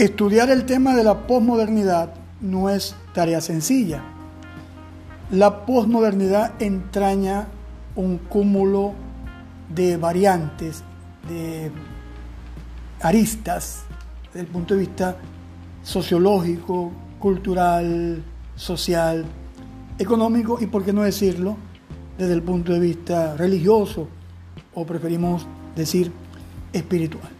Estudiar el tema de la posmodernidad no es tarea sencilla. La posmodernidad entraña un cúmulo de variantes, de aristas, desde el punto de vista sociológico, cultural, social, económico y, por qué no decirlo, desde el punto de vista religioso o preferimos decir espiritual.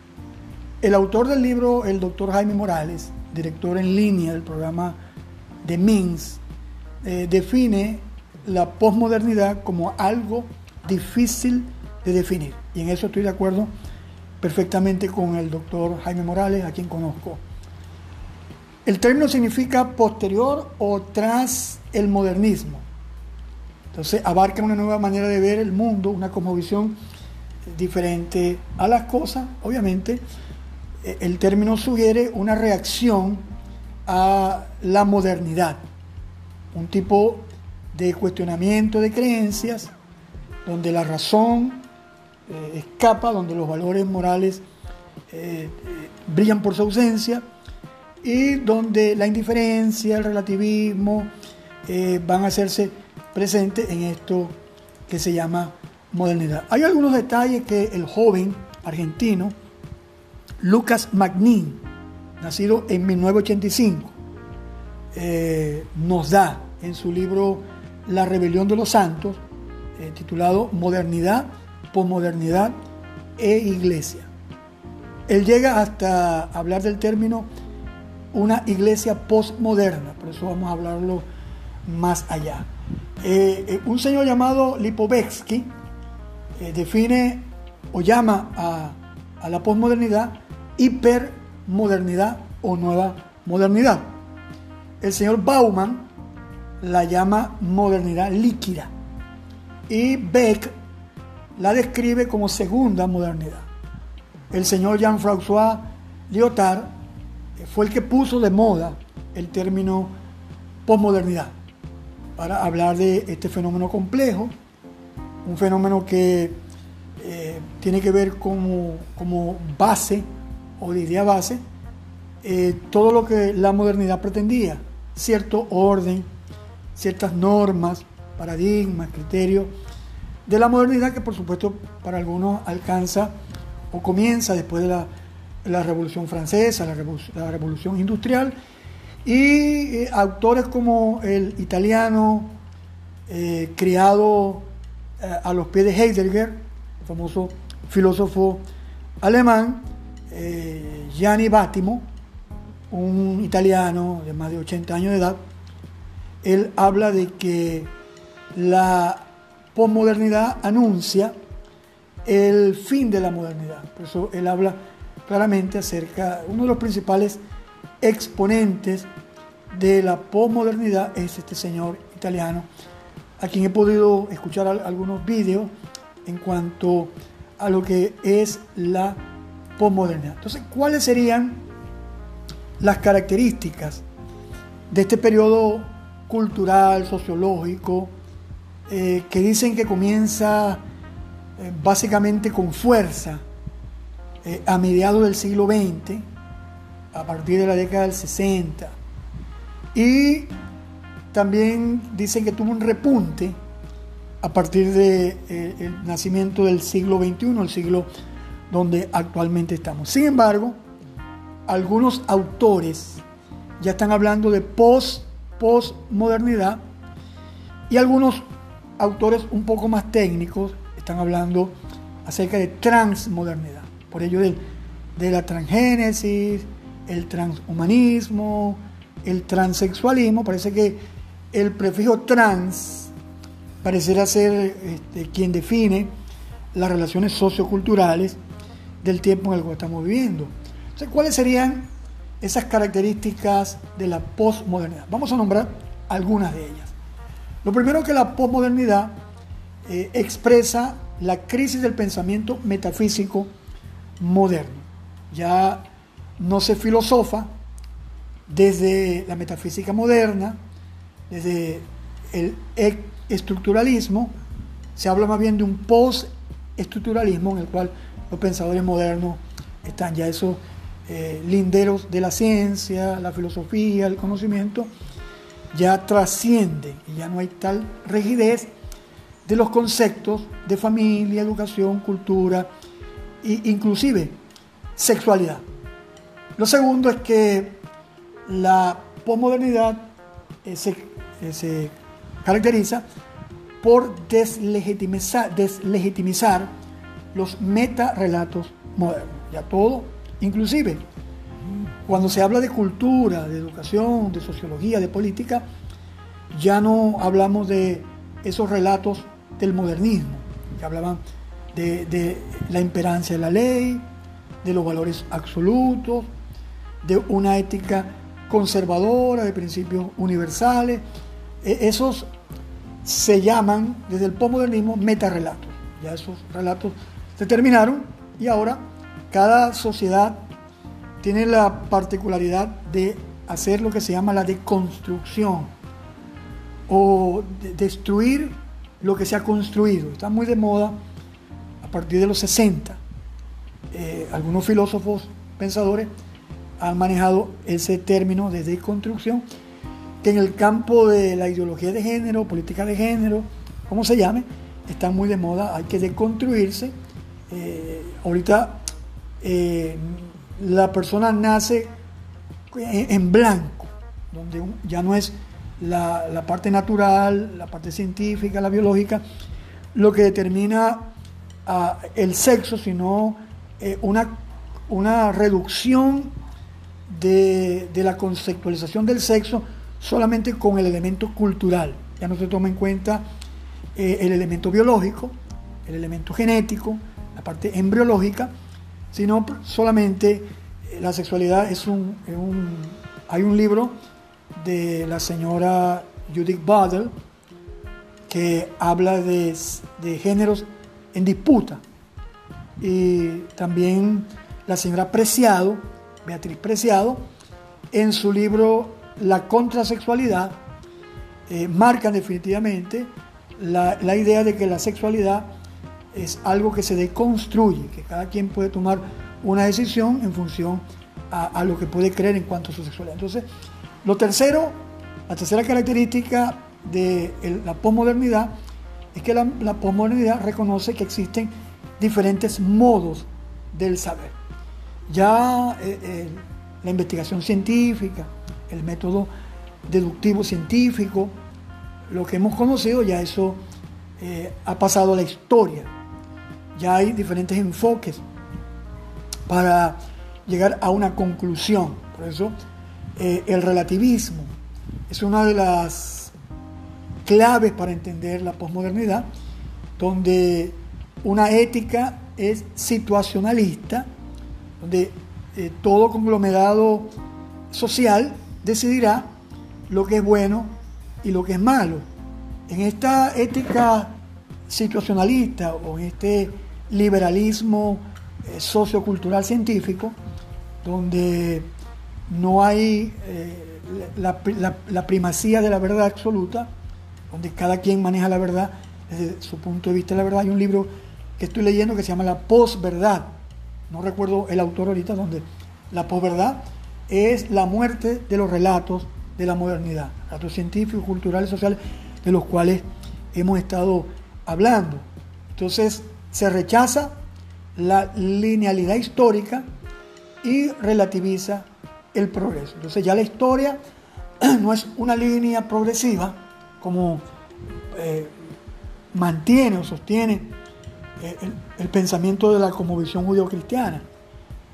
El autor del libro, el doctor Jaime Morales, director en línea del programa de MINS, eh, define la posmodernidad como algo difícil de definir. Y en eso estoy de acuerdo perfectamente con el doctor Jaime Morales, a quien conozco. El término significa posterior o tras el modernismo. Entonces abarca una nueva manera de ver el mundo, una cosmovisión diferente a las cosas. Obviamente, el término sugiere una reacción a la modernidad, un tipo de cuestionamiento de creencias donde la razón eh, escapa, donde los valores morales eh, brillan por su ausencia y donde la indiferencia, el relativismo van a hacerse presentes en esto que se llama modernidad. Hay algunos detalles que el joven argentino, Lucas Magnin, nacido en 1985, eh, nos da en su libro La rebelión de los santos, eh, titulado Modernidad, Posmodernidad e Iglesia. Él llega hasta hablar del término una iglesia postmoderna, por eso vamos a hablarlo más allá. Eh, un señor llamado Lipovetsky define o llama a, a la posmodernidad hipermodernidad o nueva modernidad. El señor Bauman la llama modernidad líquida y Beck la describe como segunda modernidad. El señor Jean-François Lyotard fue el que puso de moda el término posmodernidad para hablar de este fenómeno complejo, un fenómeno que eh, tiene que ver como, como base o de idea base, eh, todo lo que la modernidad pretendía, cierto orden, ciertas normas, paradigmas, criterios de la modernidad que por supuesto para algunos alcanza o comienza después de la, Revolución Francesa, la, Revolución, Industrial, y eh, autores como el italiano eh, criado a los pies de Heidegger, famoso filósofo alemán, eh, Gianni Battimo, un italiano de más de 80 años de edad, él habla de que la posmodernidad anuncia el fin de la modernidad. Por eso él habla claramente acerca, uno de los principales exponentes de la posmodernidad es este señor italiano, a quien he podido escuchar algunos vídeos en cuanto a lo que es la posmodernidad. Entonces, ¿cuáles serían las características de este periodo cultural, sociológico, eh, que dicen que comienza eh, básicamente con fuerza eh, a mediados del siglo XX, a partir de la década del 60, y también dicen que tuvo un repunte a partir del de, nacimiento del siglo XXI, el siglo donde actualmente estamos. Sin embargo, algunos autores ya están hablando de post postmodernidad y algunos autores un poco más técnicos están hablando acerca de transmodernidad. Por ello de, de la transgénesis, el transhumanismo, el transexualismo. Parece que el prefijo trans pareciera ser este, quien define las relaciones socioculturales del tiempo en el que estamos viviendo. Entonces, ¿cuáles serían esas características de la posmodernidad? Vamos a nombrar algunas de ellas. Lo primero que la posmodernidad eh, expresa la crisis del pensamiento metafísico moderno. Ya no se filosofa desde la metafísica moderna, desde el estructuralismo, se habla más bien de un postestructuralismo en el cual los pensadores modernos están ya eso eh, linderos de la ciencia, la filosofía, el conocimiento, ya trasciende y ya no hay tal rigidez de los conceptos de familia, educación, cultura e inclusive sexualidad. Lo segundo es que la posmodernidad eh, se, eh, se, caracteriza por deslegitimizar, deslegitimizar los metarrelatos modernos. Ya todo, inclusive cuando se habla de cultura, de educación, de sociología, de política, ya no hablamos de esos relatos del modernismo, que hablaban de, de la imperancia de la ley, de los valores absolutos, de una ética conservadora, de principios universales. E, esos se llaman desde el postmodernismo metarrelatos. Ya esos relatos se terminaron y ahora cada sociedad tiene la particularidad de hacer lo que se llama la deconstrucción o de destruir lo que se ha construido. Está muy de moda a partir de los 60. Eh, algunos filósofos pensadores han manejado ese término de deconstrucción, que en el campo de la ideología de género, política de género, como se llame, está muy de moda, hay que deconstruirse. Eh, ahorita eh, la persona nace en, blanco, donde ya no es la, parte natural, la parte científica, la biológica, lo que determina ah, el sexo, sino eh, una, una reducción de, la conceptualización del sexo solamente con el elemento cultural. Ya no se toma en cuenta el elemento biológico, el elemento genético, parte embriológica, sino solamente eh, la sexualidad es un, Hay un libro de la señora Judith Butler que habla de, géneros en disputa. Y también la señora Preciado, Beatriz Preciado, en su libro La contrasexualidad, eh, marca definitivamente la, la idea de que la sexualidad es algo que se deconstruye, que cada quien puede tomar una decisión en función a, lo que puede creer en cuanto a su sexualidad. Entonces, lo tercero, la tercera característica de la posmodernidad es que la, la posmodernidad reconoce que existen diferentes modos del saber. Ya eh, eh, la investigación científica, el método deductivo científico, lo que hemos conocido, ya eso eh, ha pasado a la historia ya hay diferentes enfoques para llegar a una conclusión. Por eso eh, el relativismo es una de las claves para entender la posmodernidad, donde una ética es situacionalista, donde eh, todo conglomerado social decidirá lo que es bueno y lo que es malo. En esta ética situacionalista o en este liberalismo eh, sociocultural científico, donde no hay eh, la, primacía de la verdad absoluta, donde cada quien maneja la verdad desde su punto de vista de la verdad. Hay un libro que estoy leyendo que se llama La posverdad, no recuerdo el autor ahorita, donde la posverdad es la muerte de los relatos de la modernidad, relatos científicos, culturales, sociales, de los cuales hemos estado hablando. Entonces, se rechaza la linealidad histórica y relativiza el progreso. Entonces ya la historia no es una línea progresiva como eh, mantiene o sostiene eh, el, pensamiento de la visión judío-cristiana.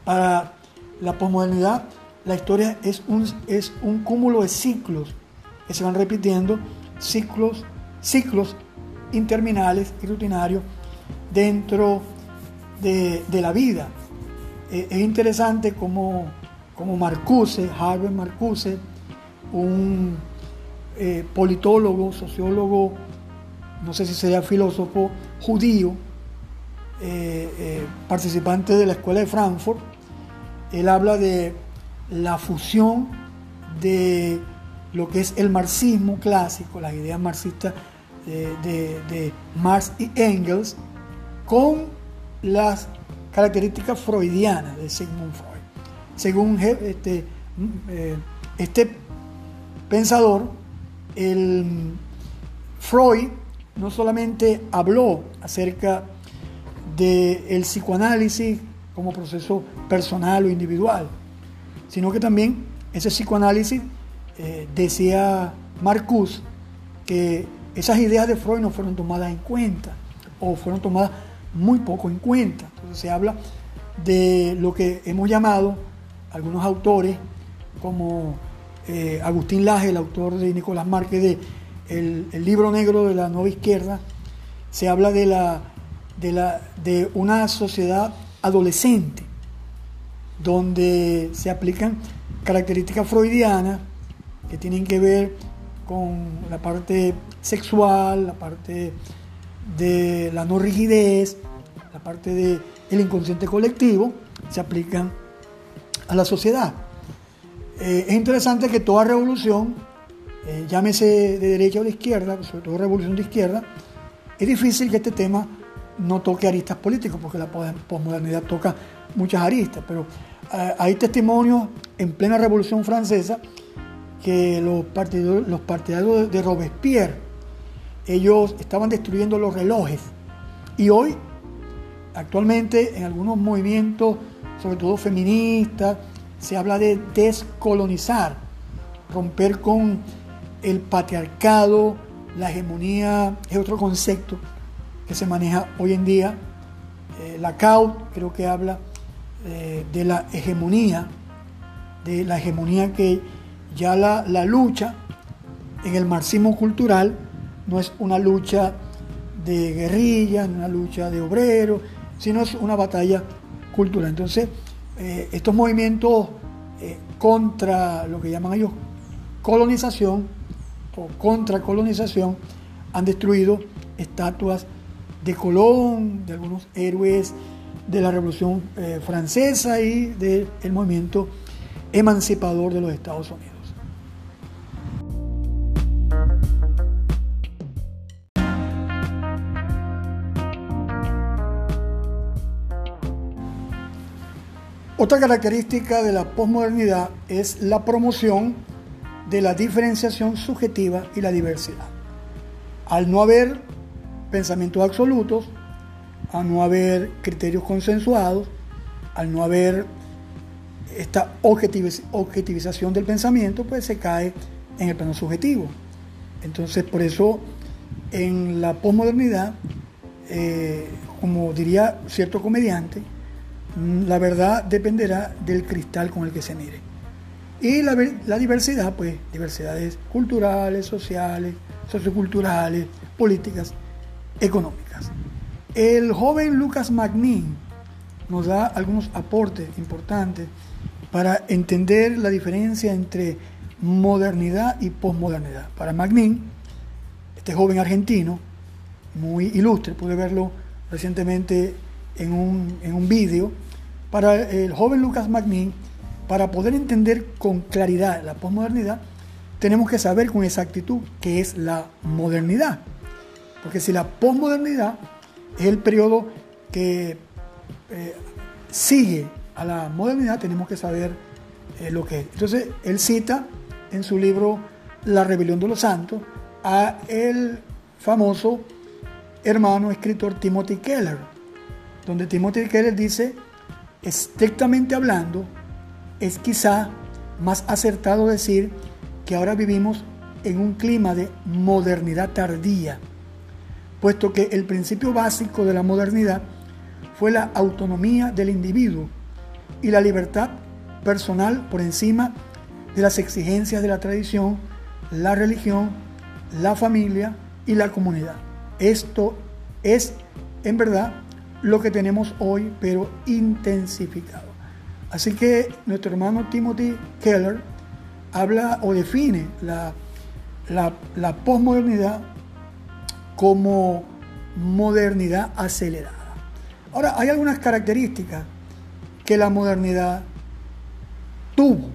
Para la posmodernidad, la historia es un, es un cúmulo de ciclos que se van repitiendo, ciclos, ciclos interminables y rutinarios dentro de, la vida. Eh, es interesante como, como Marcuse, Harvey Marcuse, un eh, politólogo, sociólogo, no sé si sería filósofo judío, eh, participante de la Escuela de Frankfurt, él habla de la fusión de lo que es el marxismo clásico, las ideas marxistas de, de Marx y Engels, con las características freudianas de Sigmund Freud. según este, eh, este pensador, el Freud no solamente habló acerca del psicoanálisis como proceso personal o individual, sino que también ese psicoanálisis, eh, decía Marcus, que esas ideas de Freud no fueron tomadas en cuenta o fueron tomadas muy poco en cuenta. Entonces se habla de lo que hemos llamado algunos autores como eh, Agustín Laje, el autor de Nicolás Márquez de el, libro negro de la nueva izquierda, se habla de, la, de, la, de una sociedad adolescente, donde se aplican características freudianas que tienen que ver con la parte sexual, la parte de la no rigidez, la parte del inconsciente colectivo, se aplican a la sociedad. Eh, es interesante que toda revolución, eh, llámese de derecha o de izquierda, sobre todo revolución de izquierda, es difícil que este tema no toque aristas políticos, porque la posmodernidad toca muchas aristas, pero eh, hay testimonios en plena revolución francesa que los, los partidarios de Robespierre, ellos estaban destruyendo los relojes. Y hoy, actualmente, en algunos movimientos, sobre todo feministas, se habla de descolonizar, romper con el patriarcado, la hegemonía, es otro concepto que se maneja hoy en día. Eh, la CAUT creo que habla eh, de la hegemonía, de la hegemonía que ya la, la lucha en el marxismo cultural no es una lucha de guerrilla, no una lucha de obreros, sino es una batalla cultural. Entonces, eh, estos movimientos eh, contra lo que llaman ellos colonización o contra colonización han destruido estatuas de Colón, de algunos héroes de la Revolución eh, Francesa y del movimiento emancipador de los Estados Unidos. Otra característica de la posmodernidad es la promoción de la diferenciación subjetiva y la diversidad. Al no haber pensamientos absolutos, al no haber criterios consensuados, al no haber esta objetivización del pensamiento, pues se cae en el plano subjetivo. Entonces, por eso en la posmodernidad, eh, como diría cierto comediante, la verdad dependerá del cristal con el que se mire. Y la, diversidad, pues, diversidades culturales, sociales, socioculturales, políticas, económicas. El joven Lucas Magnin nos da algunos aportes importantes para entender la diferencia entre modernidad y posmodernidad. Para Magnin, este joven argentino, muy ilustre, pude verlo recientemente en un, en un vídeo, para el joven Lucas Magnin, para poder entender con claridad la posmodernidad, tenemos que saber con exactitud qué es la modernidad. Porque si la posmodernidad es el periodo que eh, sigue a la modernidad, tenemos que saber eh, lo que es. Entonces, él cita en su libro La rebelión de los santos a el famoso hermano escritor Timothy Keller, donde Timothy Keller dice Estrictamente hablando, es quizá más acertado decir que ahora vivimos en un clima de modernidad tardía, puesto que el principio básico de la modernidad fue la autonomía del individuo y la libertad personal por encima de las exigencias de la tradición, la religión, la familia y la comunidad. Esto es, en verdad, lo que tenemos hoy, pero intensificado. Así que nuestro hermano Timothy Keller habla o define la, la, la posmodernidad como modernidad acelerada. Ahora, hay algunas características que la modernidad tuvo.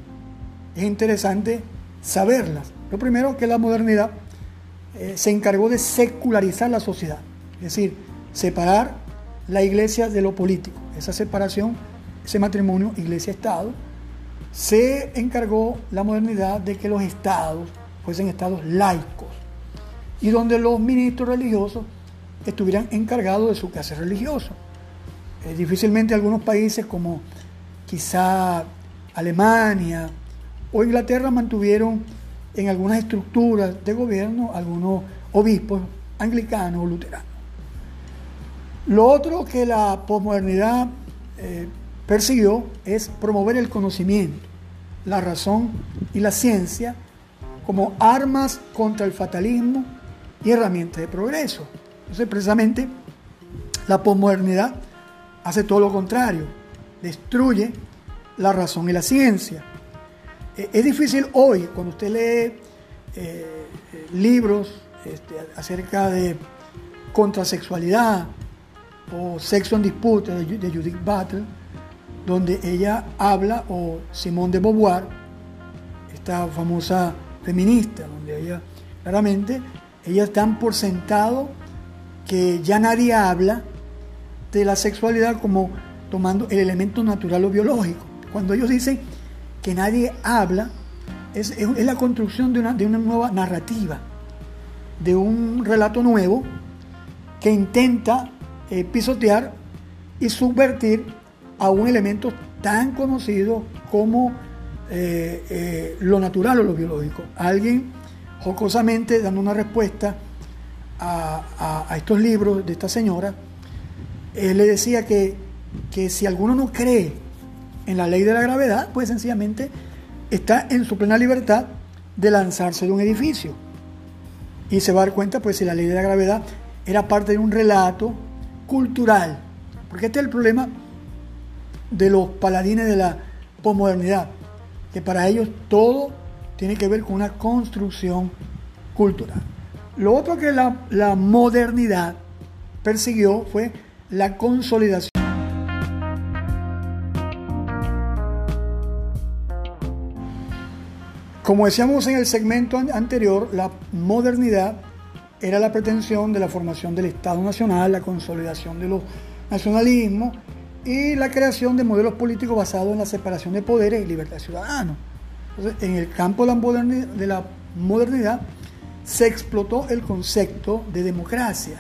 Es interesante saberlas. Lo primero que la modernidad eh, se encargó de secularizar la sociedad, es decir, separar la iglesia de lo político. Esa separación, ese matrimonio iglesia-estado, se encargó la modernidad de que los estados fuesen estados laicos y donde los ministros religiosos estuvieran encargados de su quehacer religioso. Eh, difícilmente algunos países como quizá Alemania o Inglaterra mantuvieron en algunas estructuras de gobierno algunos obispos anglicanos o luteranos. Lo otro que la posmodernidad eh, persiguió es promover el conocimiento, la razón y la ciencia como armas contra el fatalismo y herramientas de progreso. Entonces, precisamente, la posmodernidad hace todo lo contrario, destruye la razón y la ciencia. Eh, es difícil hoy, cuando usted lee eh, libros este, acerca de contrasexualidad o sexo en disputa de, Judith Butler, donde ella habla, o Simone de Beauvoir, esta famosa feminista, donde ella claramente, ellas dan por sentado que ya nadie habla de la sexualidad como tomando el elemento natural o biológico. Cuando ellos dicen que nadie habla, es, la construcción de una, de una nueva narrativa, de un relato nuevo que intenta eh, pisotear y subvertir a un elemento tan conocido como eh, eh, lo natural o lo biológico. Alguien jocosamente dando una respuesta a, estos libros de esta señora, le decía que, que si alguno no cree en la ley de la gravedad, pues sencillamente está en su plena libertad de lanzarse de un edificio. Y se va a dar cuenta, pues, si la ley de la gravedad era parte de un relato cultural. Porque este es el problema de los paladines de la posmodernidad, que para ellos todo tiene que ver con una construcción cultural. Lo otro que la, la modernidad persiguió fue la consolidación. Como decíamos en el segmento anterior, la modernidad era la pretensión de la formación del Estado Nacional, la consolidación de los nacionalismos y la creación de modelos políticos basados en la separación de poderes y libertad. Entonces, en el campo de la modernidad, se explotó el concepto de democracias,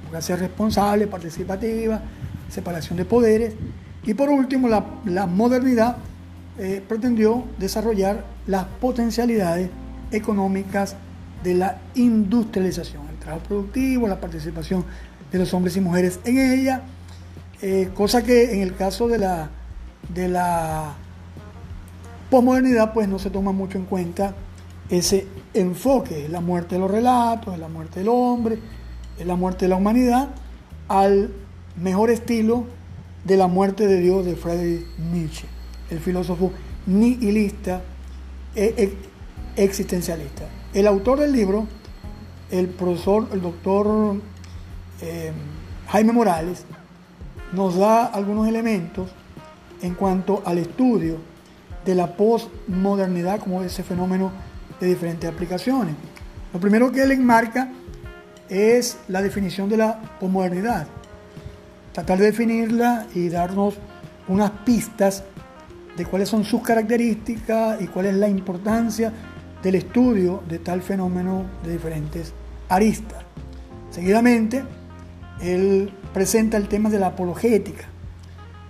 democracia responsable, participativa, separación de poderes, y por último, la, modernidad eh, pretendió desarrollar las potencialidades económicas de la industrialización, el trabajo productivo, la participación de los hombres y mujeres en ella, eh, cosa que en el caso de la, de la posmodernidad pues no se toma mucho en cuenta ese enfoque, la muerte de los relatos, la muerte del hombre, la muerte de la humanidad, al mejor estilo de la muerte de Dios de Friedrich Nietzsche, el filósofo nihilista e, e existencialista. El autor del libro, el profesor, el doctor eh, Jaime Morales, nos da algunos elementos en cuanto al estudio de la postmodernidad como ese fenómeno de diferentes aplicaciones. Lo primero que él enmarca es la definición de la posmodernidad. Tratar de definirla y darnos unas pistas de cuáles son sus características y cuál es la importancia del estudio de tal fenómeno de diferentes aristas. Seguidamente, él presenta el tema de la apologética.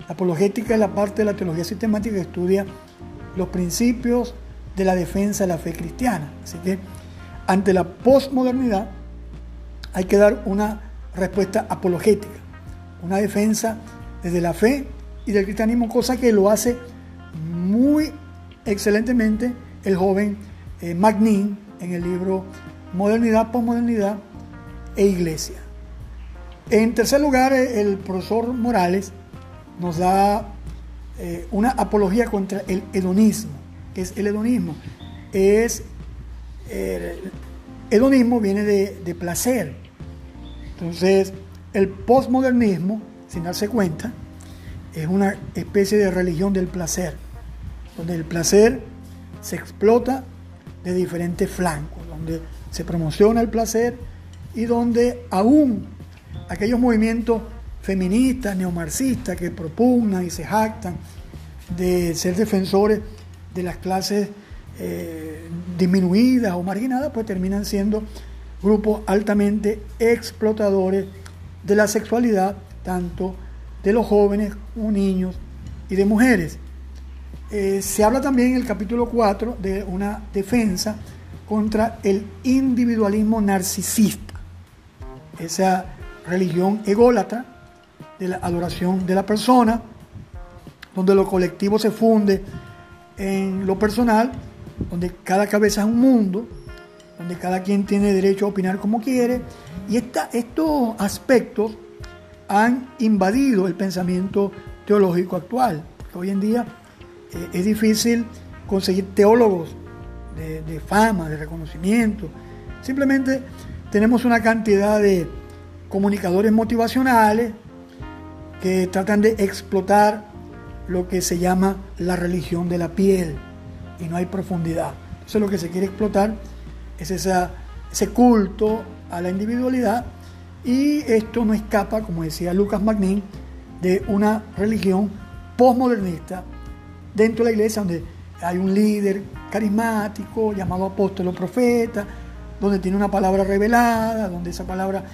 La apologética es la parte de la teología sistemática que estudia los principios de la defensa de la fe cristiana. Así que ante la posmodernidad hay que dar una respuesta apologética, una defensa desde la fe y del cristianismo, cosa que lo hace muy excelentemente el joven eh, Magnin en el libro Modernidad, Posmodernidad e Iglesia. En tercer lugar, eh, el profesor Morales nos da eh, una apología contra el hedonismo. ¿Qué es el hedonismo? Es, el hedonismo viene de, de placer. Entonces, el postmodernismo, sin darse cuenta, es una especie de religión del placer, donde el placer se explota de diferentes flancos, donde se promociona el placer y donde aún aquellos movimientos feministas, neomarxistas que propugnan y se jactan de ser defensores de las clases eh, disminuidas o marginadas, pues terminan siendo grupos altamente explotadores de la sexualidad, tanto de los jóvenes como niños y de mujeres. Eh, se habla también en el capítulo 4 de una defensa contra el individualismo narcisista, esa religión ególatra de la adoración de la persona, donde lo colectivo se funde en lo personal, donde cada cabeza es un mundo, donde cada quien tiene derecho a opinar como quiere, y estos aspectos han invadido el pensamiento teológico actual, porque hoy en día eh, es difícil conseguir teólogos de, fama, de reconocimiento. Simplemente tenemos una cantidad de comunicadores motivacionales que tratan de explotar lo que se llama la religión de la piel y no hay profundidad. Entonces lo que se quiere explotar es ese culto a la individualidad y esto no escapa, como decía Lucas Magnin, de una religión postmodernista dentro de la iglesia donde hay un líder carismático llamado apóstol o profeta, donde tiene una palabra revelada, donde esa palabra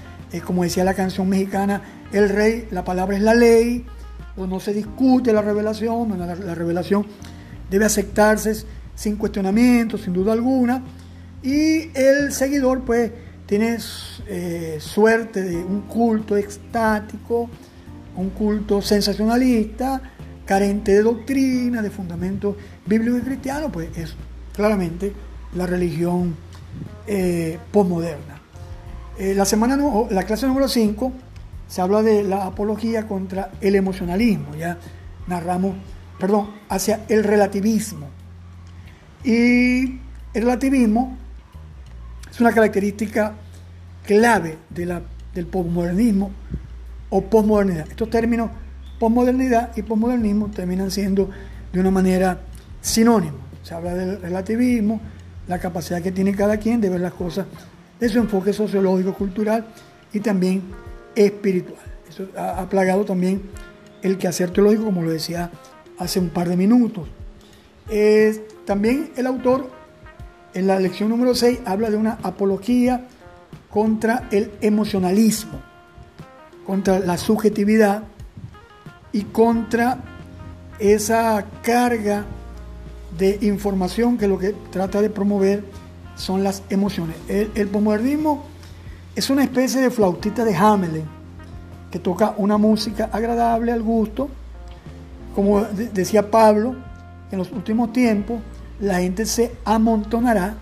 como decía la canción mexicana, el rey, la palabra es la ley, donde no se discute la revelación, donde la, revelación debe aceptarse sin cuestionamiento, sin duda alguna, y el seguidor pues tiene eh, suerte de un culto extático, un culto sensacionalista, carente de doctrina, de fundamento bíblico y cristiano, pues es claramente la religión eh, posmoderna. Eh, la, semana, la clase número 5 se habla de la apología contra el emocionalismo, ya narramos, perdón, hacia el relativismo. Y el relativismo es una característica clave de la, del posmodernismo o posmodernidad. Estos términos posmodernidad y posmodernismo terminan siendo de una manera sinónimos. Se habla del relativismo, la capacidad que tiene cada quien de ver las cosas de su enfoque sociológico, cultural y también espiritual. Eso ha, plagado también el quehacer teológico, como lo decía hace un par de minutos. también el autor, en la lección número 6, habla de una apología contra el emocionalismo, contra la subjetividad y contra esa carga de información que lo que trata de promover son las emociones. El, el es una especie de flautita de Hamelin que toca una música agradable al gusto. Como decía Pablo, en los últimos tiempos la gente se amontonará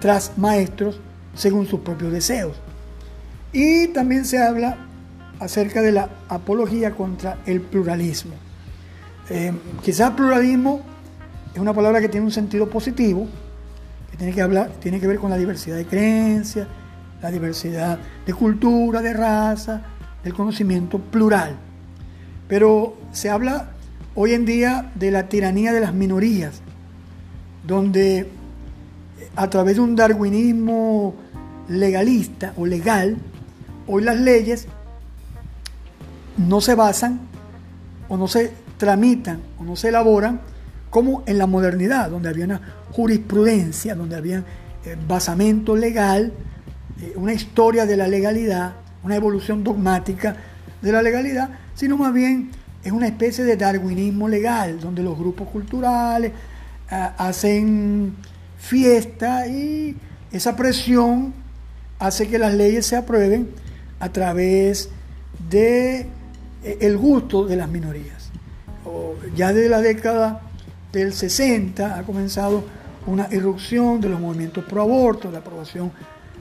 tras maestros según sus propios deseos. Y también se habla acerca de la apología contra el pluralismo. Eh, quizás pluralismo es una palabra que tiene un sentido positivo, que tiene que, hablar, tiene que ver con la diversidad de creencias, la diversidad de cultura, de raza, del conocimiento plural. Pero se habla hoy en día de la tiranía de las minorías, donde a través de un darwinismo legalista o legal, hoy las leyes no se basan o no se tramitan o no se elaboran como en la modernidad, donde había una jurisprudencia, donde había eh, basamento legal, eh, una historia de la legalidad, una evolución dogmática de la legalidad, sino más bien es una especie de darwinismo legal, donde los grupos culturales ah, hacen fiesta y esa presión hace que las leyes se aprueben a través de eh, el gusto de las minorías. Ya desde la década del 60 ha comenzado una irrupción de los movimientos pro aborto, la aprobación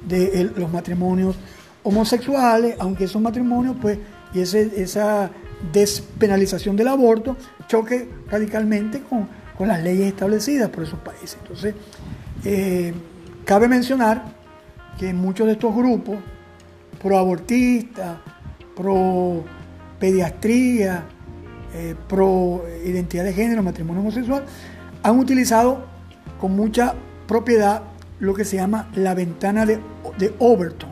de los matrimonios homosexuales, aunque esos matrimonios, pues, y esa despenalización del aborto choque radicalmente con, las leyes establecidas por esos países. Entonces, eh, cabe mencionar que muchos de estos grupos, pro abortistas, pro pediatría, eh, pro identidad de género, matrimonio homosexual, han utilizado con mucha propiedad lo que se llama la ventana de, de Overton.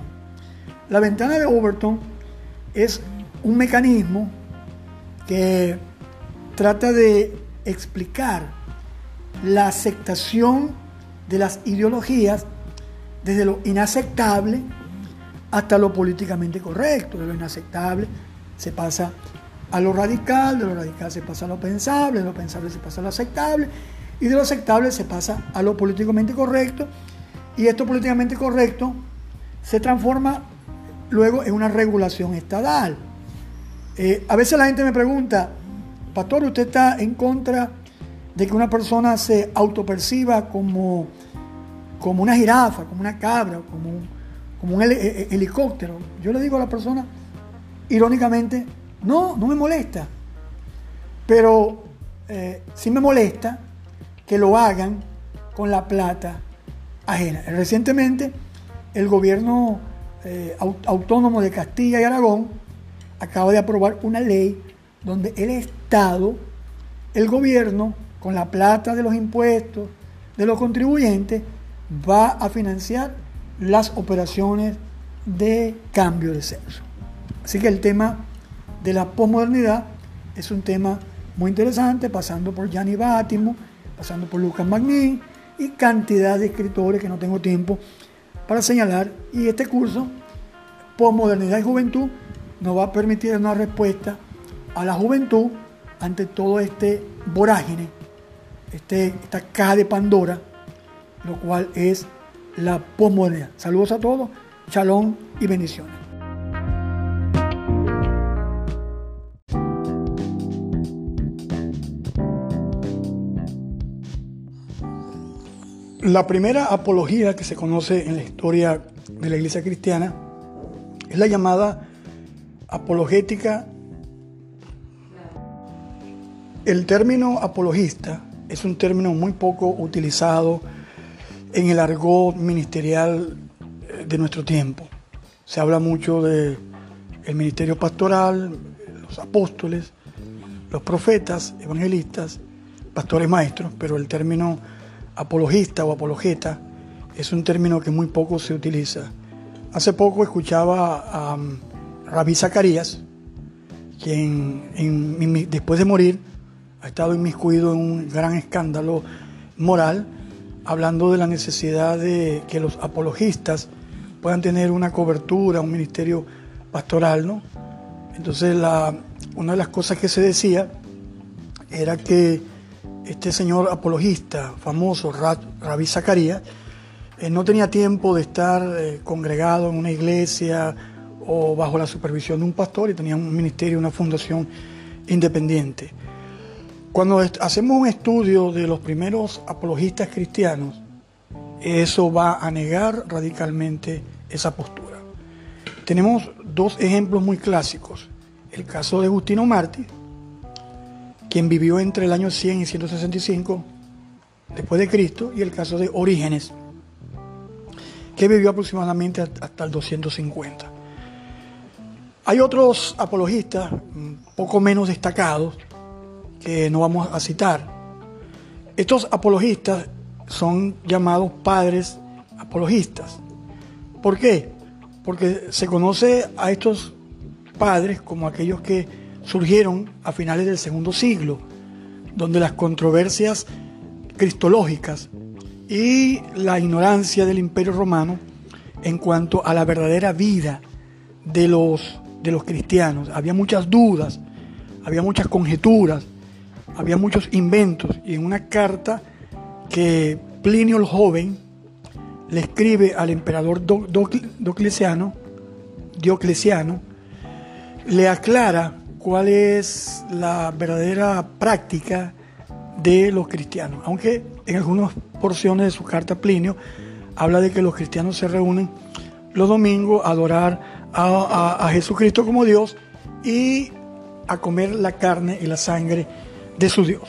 La ventana de Overton es un mecanismo que trata de explicar la aceptación de las ideologías desde lo inaceptable hasta lo políticamente correcto. De lo inaceptable se pasa a lo radical, de lo radical se pasa a lo pensable, de lo pensable se pasa a lo aceptable y de lo aceptable se pasa a lo políticamente correcto y esto políticamente correcto se transforma luego en una regulación estatal. Eh, a veces la gente me pregunta, Pastor, ¿usted está en contra de que una persona se autoperciba como, como una jirafa, como una cabra, como un, como un helicóptero? Yo le digo a la persona, irónicamente, no, no me molesta. Pero eh, sí me molesta que lo hagan con la plata ajena. Recientemente, el gobierno eh, autónomo de Castilla y Aragón acaba de aprobar una ley donde el Estado, el gobierno, con la plata de los impuestos de los contribuyentes, va a financiar las operaciones de cambio de sexo. Así que el tema de la posmodernidad es un tema muy interesante, pasando por Gianni Bátimo, pasando por Lucas Magnin y cantidad de escritores que no tengo tiempo para señalar. Y este curso, Posmodernidad y Juventud, nos va a permitir una respuesta a la juventud ante todo este vorágine, este, esta caja de Pandora, lo cual es la posmodernidad. Saludos a todos, shalom y bendiciones. La primera apología que se conoce en la historia de la iglesia cristiana es la llamada apologética. El término apologista es un término muy poco utilizado en el argot ministerial de nuestro tiempo. Se habla mucho de el ministerio pastoral, los apóstoles, los profetas, evangelistas, pastores maestros, pero el término apologista o apologeta es un término que muy poco se utiliza. Hace poco escuchaba a um, Rabí Zacarías, quien después de morir ha estado inmiscuido en un gran escándalo moral, hablando de la necesidad de que los apologistas puedan tener una cobertura, un ministerio pastoral, ¿no? Entonces, una de las cosas que se decía era que este señor apologista famoso, Rabí Zacarías, eh, no tenía tiempo de estar eh, congregado en una iglesia o bajo la supervisión de un pastor y tenía un ministerio, una fundación independiente. Cuando hacemos un estudio de los primeros apologistas cristianos, eso va a negar radicalmente esa postura. Tenemos dos ejemplos muy clásicos. El caso de Justino Martí, quien vivió entre el año 100 y 165 después de Cristo, y el caso de Orígenes, que vivió aproximadamente hasta el 250. Hay otros apologistas poco menos destacados que no vamos a citar. Estos apologistas son llamados padres apologistas. ¿Por qué? Porque se conoce a estos padres como aquellos que surgieron a finales del segundo siglo, donde las controversias cristológicas y la ignorancia del imperio romano en cuanto a la verdadera vida de los, de los cristianos. Había muchas dudas, había muchas conjeturas, había muchos inventos. Y en una carta que Plinio el joven le escribe al emperador Diocleciano, Diocleciano, le aclara cuál es la verdadera práctica de los cristianos. Aunque en algunas porciones de su carta Plinio habla de que los cristianos se reúnen los domingos a adorar a, Jesucristo como Dios y a comer la carne y la sangre de su Dios.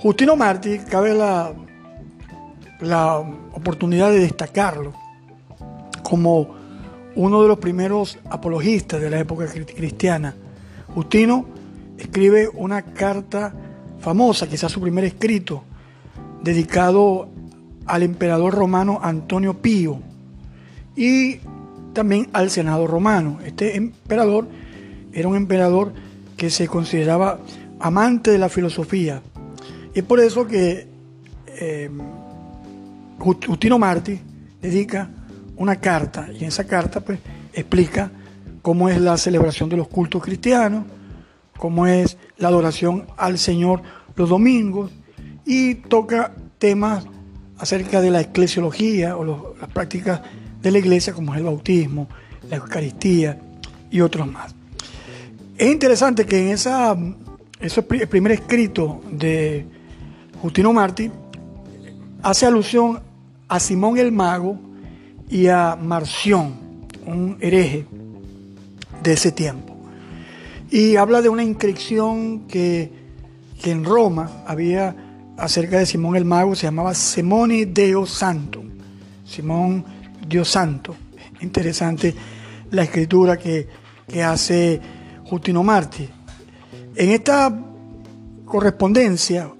Justino Martí, cabe la, la oportunidad de destacarlo como uno de los primeros apologistas de la época cristiana Justino escribe una carta famosa, quizás su primer escrito, dedicado al emperador romano Antonio Pío y también al Senado romano. Este emperador era un emperador que se consideraba amante de la filosofía. Y es por eso que eh, Justino Martí dedica una carta y en esa carta pues explica cómo es la celebración de los cultos cristianos, cómo es la adoración al Señor los domingos y toca temas acerca de la eclesiología o las prácticas de la iglesia como es el bautismo, la Eucaristía y otros más. Es interesante que en esa, ese primer escrito de Justino Martí hace alusión a Simón el Mago y a Marción, un hereje de ese tiempo. Y habla de una inscripción que, que en Roma había acerca de Simón el Mago, se llamaba Simone Deo Santo, Simón Dios Santo. Interesante la escritura que, que hace Justino Martí. En esta correspondencia,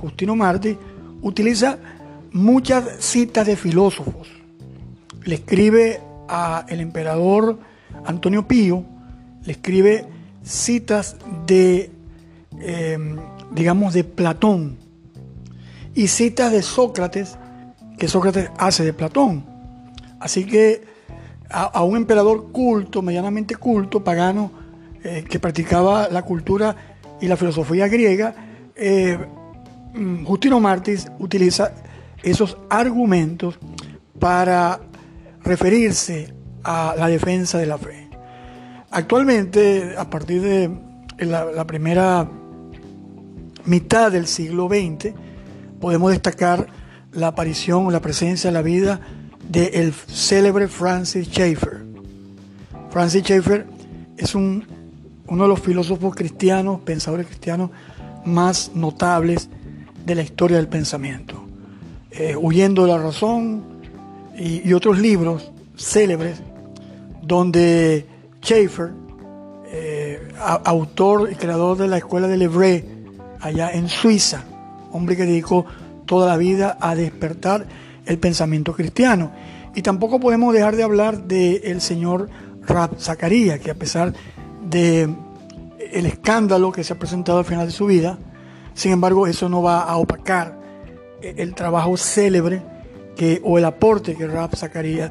Justino Martí utiliza muchas citas de filósofos. Le escribe al emperador Antonio Pío, le escribe citas de, em, digamos, de Platón y citas de Sócrates, que Sócrates hace de Platón. Así que a, un emperador culto, medianamente culto, pagano, eh, que practicaba la cultura y la filosofía griega, eh, mm, Justino Martis utiliza esos argumentos para referirse a la defensa de la fe. Actualmente, a partir de la, primera mitad del siglo XX, podemos destacar la aparición, la presencia, la vida del célebre Francis Schaeffer. Francis Schaeffer es un, uno de los filósofos cristianos, pensadores cristianos más notables de la historia del pensamiento. Eh, Huyendo de la razón y, otros libros célebres donde Schaeffer, eh, autor y creador de la escuela de Levray, allá en Suiza, hombre que dedicó toda la vida a despertar el pensamiento cristiano. Y tampoco podemos dejar de hablar del señor Rab Zacarías, que a pesar de el escándalo que se ha presentado al final de su vida, sin embargo, eso no va a opacar el trabajo célebre que, o el aporte que Rab Zacarías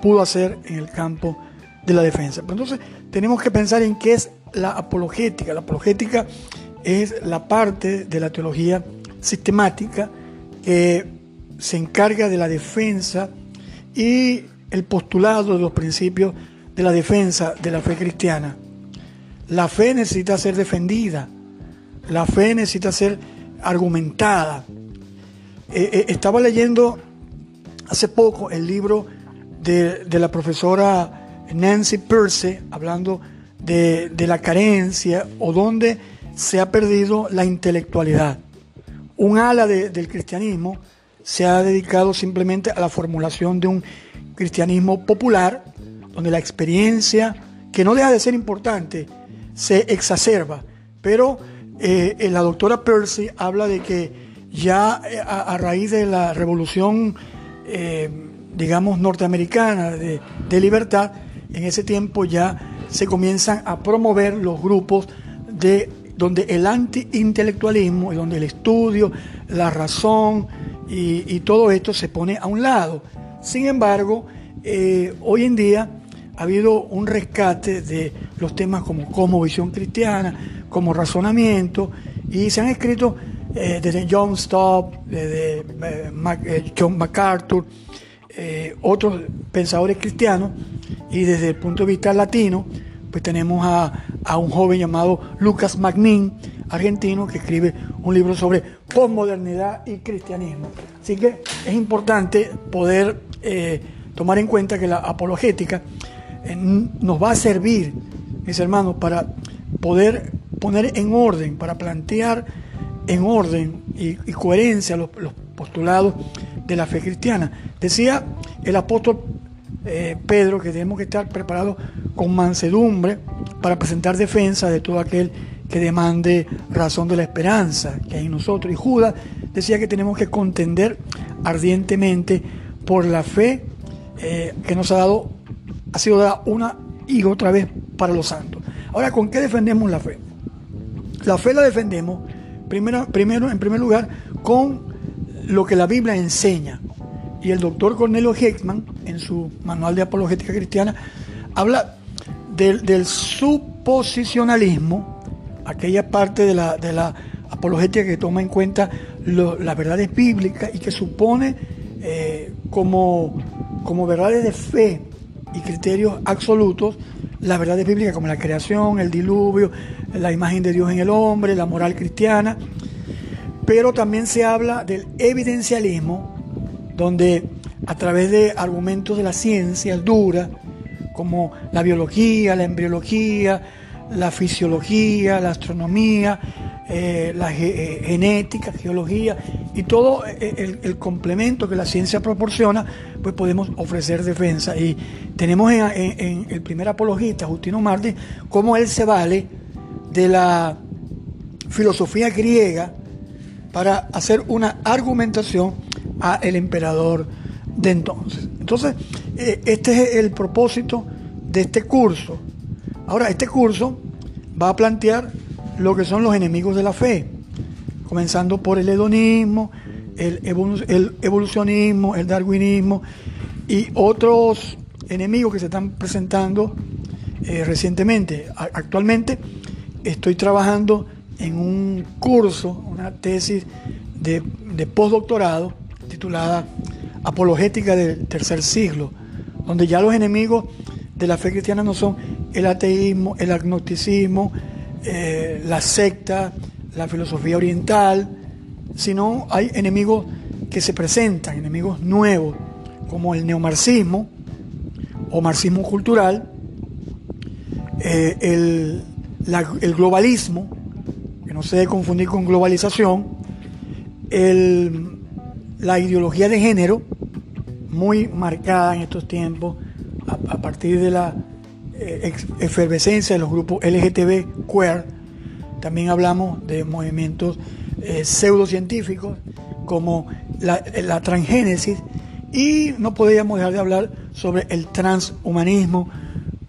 pudo hacer en el campo de la defensa. Pero entonces tenemos que pensar en qué es la apologética. La apologética es la parte de la teología sistemática que se encarga de la defensa y el postulado de los principios de la defensa de la fe cristiana. La fe necesita ser defendida, la fe necesita ser argumentada, eh, eh, estaba leyendo hace poco el libro de, la profesora Nancy Percy, hablando de, la carencia o donde se ha perdido la intelectualidad. Un ala del cristianismo se ha dedicado simplemente a la formulación de un cristianismo popular, donde la experiencia, que no deja de ser importante, se exacerba. Pero eh, la doctora Percy habla de que ya eh, a, raíz de la revolución, eh, digamos, norteamericana de, libertad, en ese tiempo ya se comienzan a promover los grupos de donde el anti-intelectualismo y donde el estudio, la razón y, todo esto se pone a un lado. Sin embargo, eh, hoy en día ha habido un rescate de los temas como, visión cristiana, como razonamiento, y se han escrito eh, desde John Stott, desde eh, John MacArthur, otros pensadores cristianos, y desde el punto de vista latino, pues tenemos a, un joven llamado Lucas Magnin, argentino, que escribe un libro sobre posmodernidad y cristianismo. Así que es importante poder tomar en cuenta que la apologética nos va a servir, mis hermanos, para poder poner en orden, para plantear en orden y, coherencia los, los, postulados de la fe cristiana. Decía el apóstol eh, Pedro que tenemos que estar preparados con mansedumbre para presentar defensa de todo aquel que demande razón de la esperanza que hay en nosotros. Y Judas decía que tenemos que contender ardientemente por la fe eh, que nos ha dado, ha sido dada una y otra vez para los santos. Ahora, ¿con qué defendemos la fe? La fe la defendemos Primero, primero, en primer lugar, con lo que la Biblia enseña. Y el doctor Cornelio Heckman, en su manual de apologética cristiana, habla del, suposicionalismo, aquella parte de la, de la, apologética que toma en cuenta las verdades bíblicas y que supone eh, como, como verdades de fe y criterios absolutos las verdades bíblicas como la creación, el diluvio, la imagen de Dios en el hombre, la moral cristiana. Pero también se habla del evidencialismo, donde a través de argumentos de la ciencia dura, como la biología, la embriología, la fisiología, la astronomía, eh, la eh, genética, geología y todo eh, el, complemento que la ciencia proporciona, pues podemos ofrecer defensa. Y tenemos en, el primer apologista, Justino Martí, cómo él se vale de la filosofía griega para hacer una argumentación a el emperador de entonces. Entonces, este es el propósito de este curso. Ahora, este curso va a plantear lo que son los enemigos de la fe, comenzando por el hedonismo, el, evolucionismo, el darwinismo y otros enemigos que se están presentando eh, recientemente. Actualmente estoy trabajando en un curso, una tesis de, de postdoctorado titulada Apologética del tercer siglo, donde ya los enemigos de la fe cristiana no son el ateísmo, el agnosticismo, eh, la secta, la filosofía oriental, sino hay enemigos que se presentan, enemigos nuevos, como el neomarxismo o marxismo cultural, eh, el, el, globalismo, que no se debe confundir con globalización, la ideología de género, muy marcada en estos tiempos, a, partir de la eh, efervescencia de los grupos LGTB queer, también hablamos de movimientos eh, pseudocientíficos como la, transgénesis y no podríamos dejar de hablar sobre el transhumanismo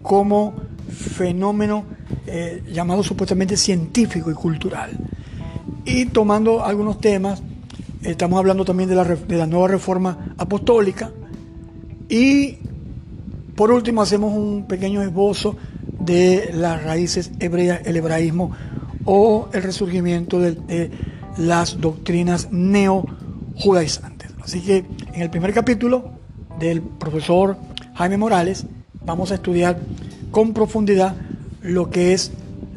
como fenómeno eh, llamado supuestamente científico y cultural. Y tomando algunos temas, estamos hablando también de la, de la nueva reforma apostólica y por último, hacemos un pequeño esbozo de las raíces hebreas, el hebraísmo o el resurgimiento de, las doctrinas neo-judaizantes. Así que en el primer capítulo del profesor Jaime Morales vamos a estudiar con profundidad lo que es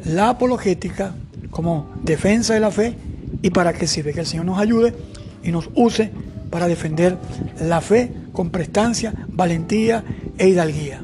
la apologética como defensa de la fe y para qué sirve. Que el Señor nos ayude y nos use para defender la fe con prestancia, valentía e hidalguía.